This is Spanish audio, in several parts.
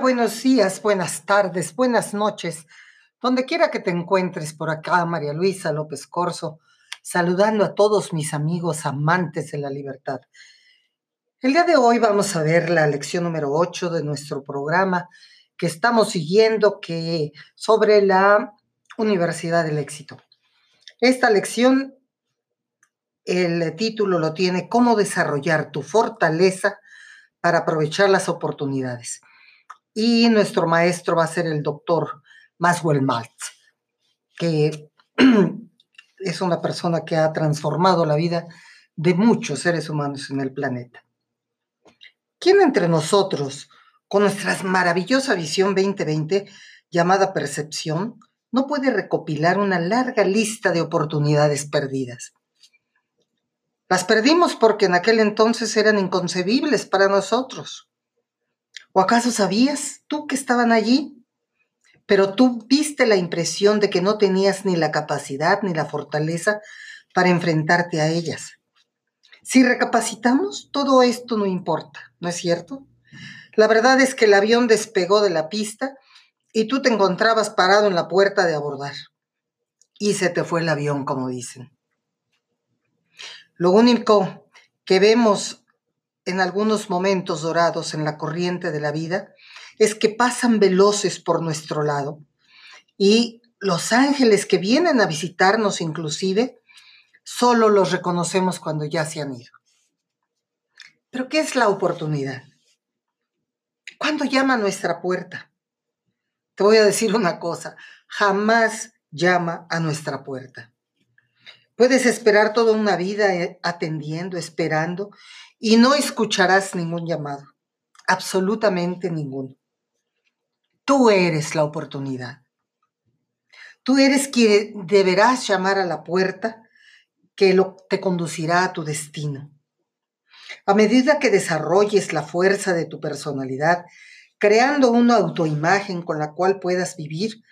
Buenos días, buenas tardes, buenas noches. Donde quiera que te encuentres por acá, María Luisa López Corso, saludando a todos mis amigos amantes de la libertad. El día de hoy vamos a ver la lección número 8 de nuestro programa que estamos siguiendo que sobre la Universidad del Éxito. Esta lección, el título lo tiene Cómo desarrollar tu fortaleza para aprovechar las oportunidades. Y nuestro maestro va a ser el doctor Maswell Maltz, que es una persona que ha transformado la vida de muchos seres humanos en el planeta. ¿Quién entre nosotros, con nuestra maravillosa visión 2020 llamada percepción, no puede recopilar una larga lista de oportunidades perdidas? Las perdimos porque en aquel entonces eran inconcebibles para nosotros. ¿O acaso sabías tú que estaban allí? Pero tú viste la impresión de que no tenías ni la capacidad ni la fortaleza para enfrentarte a ellas. Si recapacitamos, todo esto no importa, ¿no es cierto? La verdad es que el avión despegó de la pista y tú te encontrabas parado en la puerta de abordar. Y se te fue el avión, como dicen. Lo único que vemos en algunos momentos dorados en la corriente de la vida es que pasan veloces por nuestro lado y los ángeles que vienen a visitarnos inclusive, solo los reconocemos cuando ya se han ido. Pero ¿qué es la oportunidad? ¿Cuándo llama a nuestra puerta? Te voy a decir una cosa, jamás llama a nuestra puerta. Puedes esperar toda una vida eh, atendiendo, esperando, y no escucharás ningún llamado, absolutamente ninguno. Tú eres la oportunidad. Tú eres quien deberás llamar a la puerta que te conducirá a tu destino. A medida que desarrolles la fuerza de tu personalidad, creando una autoimagen con la cual puedas vivir,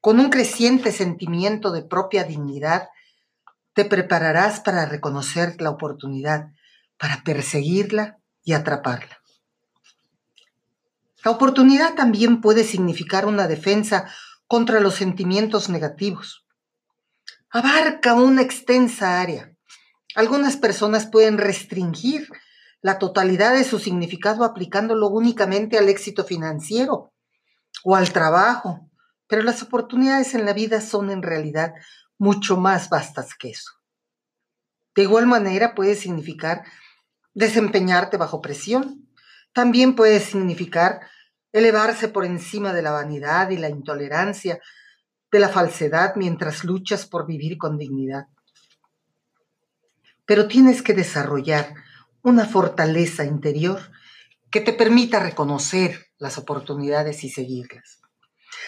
con un creciente sentimiento de propia dignidad, te prepararás para reconocer la oportunidad, para perseguirla y atraparla. La oportunidad también puede significar una defensa contra los sentimientos negativos. Abarca una extensa área. Algunas personas pueden restringir la totalidad de su significado aplicándolo únicamente al éxito financiero o al trabajo, pero las oportunidades en la vida son en realidad mucho más vastas que eso. De igual manera puede significar desempeñarte bajo presión. También puede significar elevarse por encima de la vanidad y la intolerancia, de la falsedad mientras luchas por vivir con dignidad. Pero tienes que desarrollar una fortaleza interior que te permita reconocer las oportunidades y seguirlas.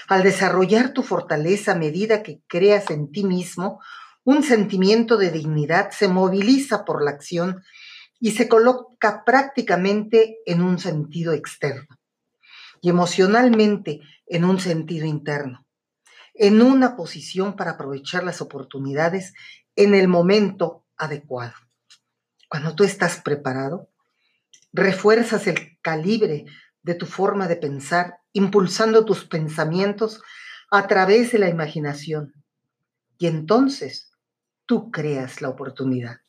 Al desarrollar tu fortaleza a medida que creas en ti mismo, un sentimiento de dignidad se moviliza por la acción y se coloca prácticamente en un sentido externo y emocionalmente en un sentido interno, en una posición para aprovechar las oportunidades en el momento adecuado. Cuando tú estás preparado, refuerzas el calibre de tu forma de pensar, impulsando tus pensamientos a través de la imaginación. Y entonces tú creas la oportunidad.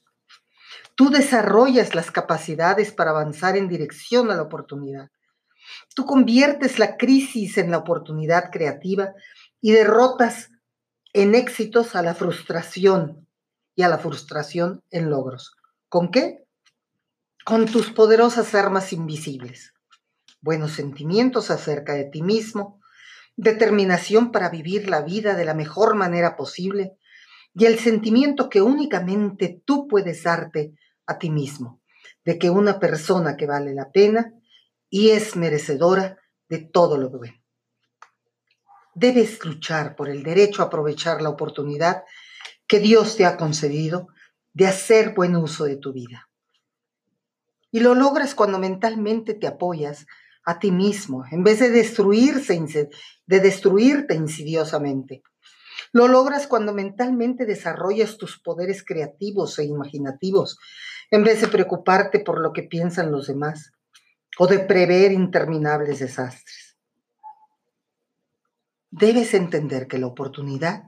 Tú desarrollas las capacidades para avanzar en dirección a la oportunidad. Tú conviertes la crisis en la oportunidad creativa y derrotas en éxitos a la frustración y a la frustración en logros. ¿Con qué? Con tus poderosas armas invisibles buenos sentimientos acerca de ti mismo, determinación para vivir la vida de la mejor manera posible y el sentimiento que únicamente tú puedes darte a ti mismo, de que una persona que vale la pena y es merecedora de todo lo bueno. Debes luchar por el derecho a aprovechar la oportunidad que Dios te ha concedido de hacer buen uso de tu vida. Y lo logras cuando mentalmente te apoyas a ti mismo, en vez de destruirse, de destruirte insidiosamente. Lo logras cuando mentalmente desarrollas tus poderes creativos e imaginativos, en vez de preocuparte por lo que piensan los demás o de prever interminables desastres. debes entender que la oportunidad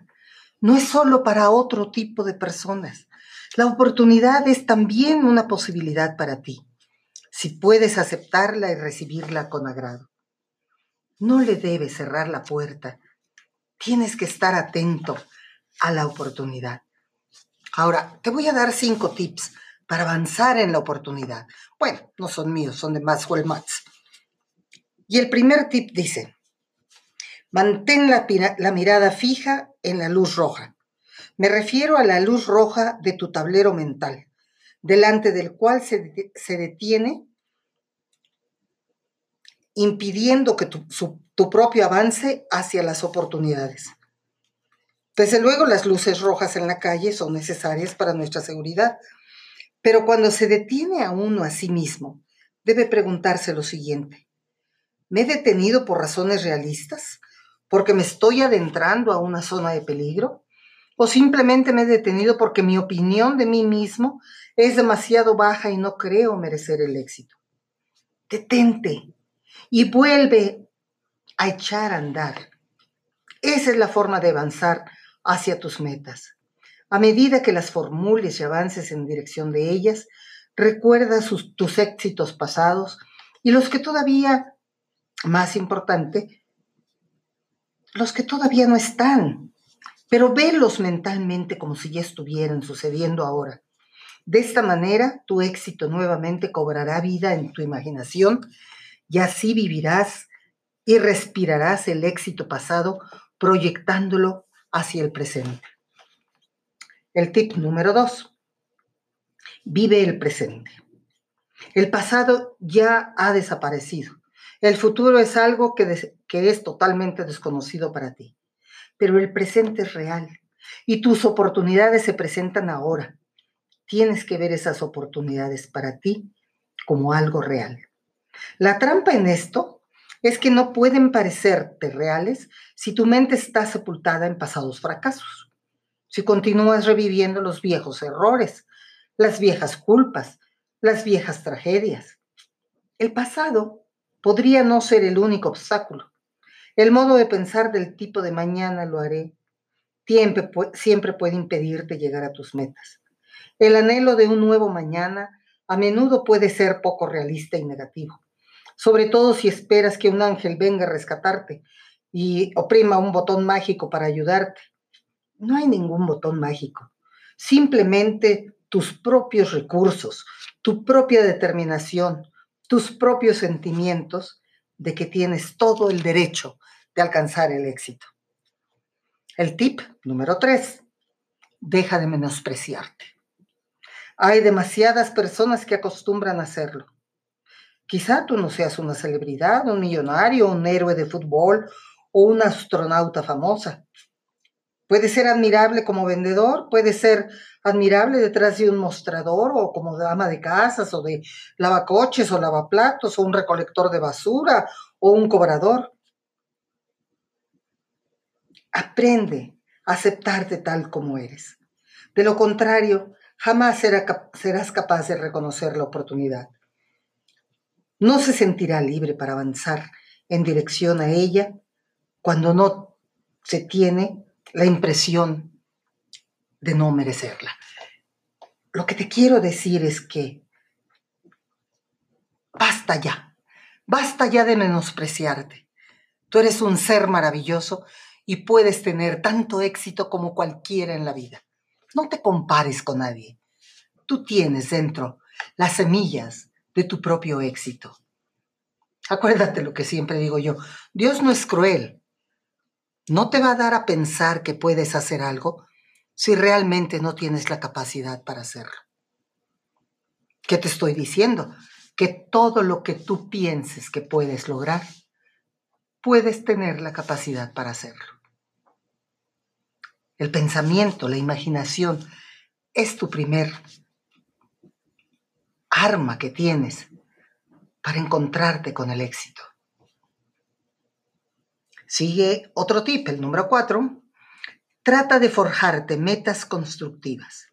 no es solo para otro tipo de personas. La oportunidad es también una posibilidad para ti, si puedes aceptarla y recibirla con agrado. No le debes cerrar la puerta. Tienes que estar atento a la oportunidad. Ahora, te voy a dar cinco tips para avanzar en la oportunidad. Bueno, no son míos, son de Maxwell Matz. Y el primer tip dice, mantén la, la, mirada fija en la luz roja. Me refiero a la luz roja de tu tablero mental, delante del cual se, se detiene impidiendo que tu, tu propio avance hacia las oportunidades. Desde luego las luces rojas en la calle son necesarias para nuestra seguridad, pero cuando se detiene a uno a sí mismo, debe preguntarse lo siguiente. ¿Me he detenido por razones realistas? ¿Porque me estoy adentrando a una zona de peligro? ¿O simplemente me he detenido porque mi opinión de mí mismo es demasiado baja y no creo merecer el éxito? Detente, y vuelve a echar a andar. Esa es la forma de avanzar hacia tus metas. A medida que las formules y avances en dirección de ellas, recuerda tus éxitos pasados y los que todavía, más importante, los que todavía no están, pero velos mentalmente como si ya estuvieran sucediendo ahora. De esta manera, tu éxito nuevamente cobrará vida en tu imaginación y así vivirás y respirarás el éxito pasado proyectándolo hacia el presente. El tip número dos. Vive el presente. El pasado ya ha desaparecido. El futuro es algo que, que es totalmente desconocido para ti. Pero el presente es real y tus oportunidades se presentan ahora. Tienes que ver esas oportunidades para ti como algo real. La trampa en esto es que no pueden parecerte reales si tu mente está sepultada en pasados fracasos, si continúas reviviendo los viejos errores, las viejas culpas, las viejas tragedias. El pasado podría no ser el único obstáculo. El modo de pensar del tipo de mañana lo haré siempre, puede impedirte llegar a tus metas. El anhelo de un nuevo mañana a menudo puede ser poco realista y negativo sobre todo si esperas que un ángel venga a rescatarte y oprima un botón mágico para ayudarte. No hay ningún botón mágico, simplemente tus propios recursos, tu propia determinación, tus propios sentimientos de que tienes todo el derecho de alcanzar el éxito. El tip número tres, deja de menospreciarte. Hay demasiadas personas que acostumbran a hacerlo. Quizá tú no seas una celebridad, un millonario, un héroe de fútbol o una astronauta famosa. Puede ser admirable como vendedor, puede ser admirable detrás de un mostrador o como dama de casas o de lavacoches o lavaplatos o un recolector de basura o un cobrador. Aprende a aceptarte tal como eres. De lo contrario, jamás serás capaz de reconocer la oportunidad no se sentirá libre para avanzar en dirección a ella cuando no se tiene la impresión de no merecerla. Lo que te quiero decir es que basta ya, basta ya de menospreciarte. Tú eres un ser maravilloso y puedes tener tanto éxito como cualquiera en la vida. No te compares con nadie. Tú tienes dentro las semillas de tu propio éxito. Acuérdate lo que siempre digo yo, Dios no es cruel. No te va a dar a pensar que puedes hacer algo si realmente no tienes la capacidad para hacerlo. ¿Qué te estoy diciendo? Que todo lo que tú pienses que puedes lograr, puedes tener la capacidad para hacerlo. El pensamiento, la imaginación, es tu primer arma que tienes para encontrarte con el éxito. Sigue otro tip, el número cuatro. Trata de forjarte metas constructivas.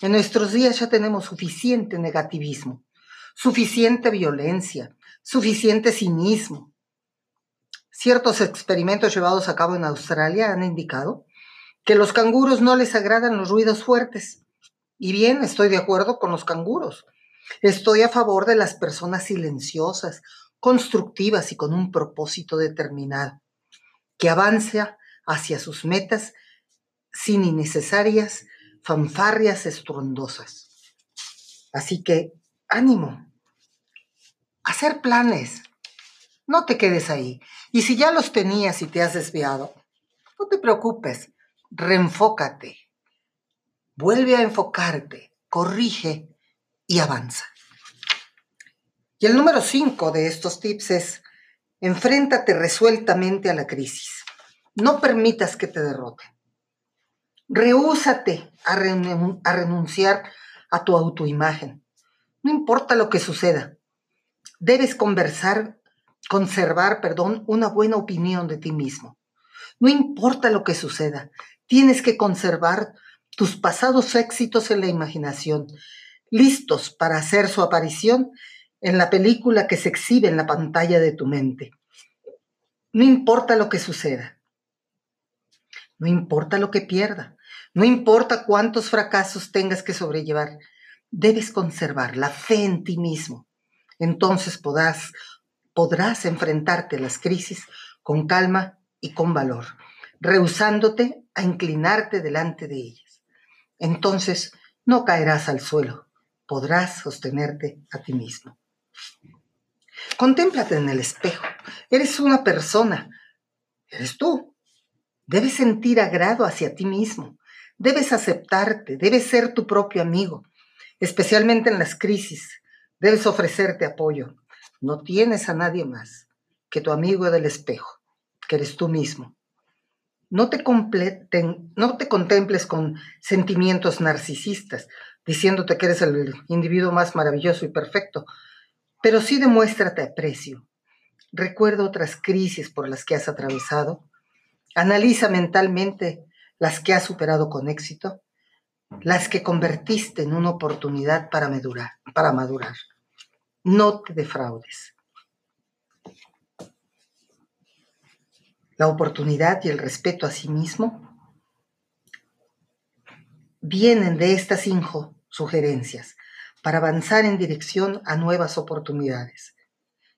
En nuestros días ya tenemos suficiente negativismo, suficiente violencia, suficiente cinismo. Ciertos experimentos llevados a cabo en Australia han indicado que los canguros no les agradan los ruidos fuertes. Y bien, estoy de acuerdo con los canguros. Estoy a favor de las personas silenciosas, constructivas y con un propósito determinado, que avanza hacia sus metas sin innecesarias fanfarrias estruendosas. Así que, ánimo, hacer planes. No te quedes ahí. Y si ya los tenías y te has desviado, no te preocupes, reenfócate. Vuelve a enfocarte, corrige y avanza. Y el número cinco de estos tips es, enfréntate resueltamente a la crisis. No permitas que te derroten. Rehúsate a, a renunciar a tu autoimagen. No importa lo que suceda. Debes conversar, conservar, perdón, una buena opinión de ti mismo. No importa lo que suceda. Tienes que conservar tus pasados éxitos en la imaginación, listos para hacer su aparición en la película que se exhibe en la pantalla de tu mente. No importa lo que suceda. No importa lo que pierda. No importa cuántos fracasos tengas que sobrellevar. Debes conservar la fe en ti mismo. Entonces podrás, podrás enfrentarte a las crisis con calma y con valor, rehusándote a inclinarte delante de ellas. Entonces no caerás al suelo, podrás sostenerte a ti mismo. Contémplate en el espejo. Eres una persona. Eres tú. Debes sentir agrado hacia ti mismo. Debes aceptarte. Debes ser tu propio amigo. Especialmente en las crisis. Debes ofrecerte apoyo. No tienes a nadie más que tu amigo del espejo, que eres tú mismo. No te, no te contemples con sentimientos narcisistas, diciéndote que eres el individuo más maravilloso y perfecto, pero sí demuéstrate aprecio. Recuerda otras crisis por las que has atravesado. Analiza mentalmente las que has superado con éxito, las que convertiste en una oportunidad para. Para madurar. No te defraudes. La oportunidad y el respeto a sí mismo vienen de estas cinco sugerencias para avanzar en dirección a nuevas oportunidades.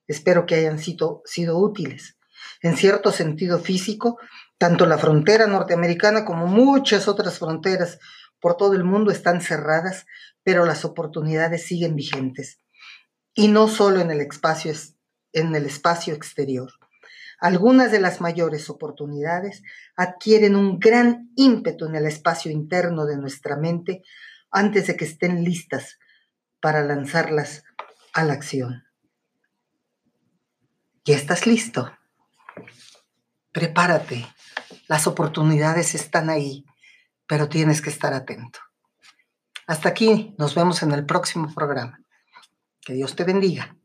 Espero que hayan sido, útiles. En cierto sentido físico, tanto la frontera norteamericana como muchas otras fronteras por todo el mundo están cerradas, pero las oportunidades siguen vigentes. Y no solo en el espacio exterior. Algunas de las mayores oportunidades adquieren un gran ímpetu en el espacio interno de nuestra mente antes de que estén listas para lanzarlas a la acción. ¿Ya estás listo? Prepárate. Las oportunidades están ahí, pero tienes que estar atento. Hasta aquí, nos vemos en el próximo programa. Que Dios te bendiga.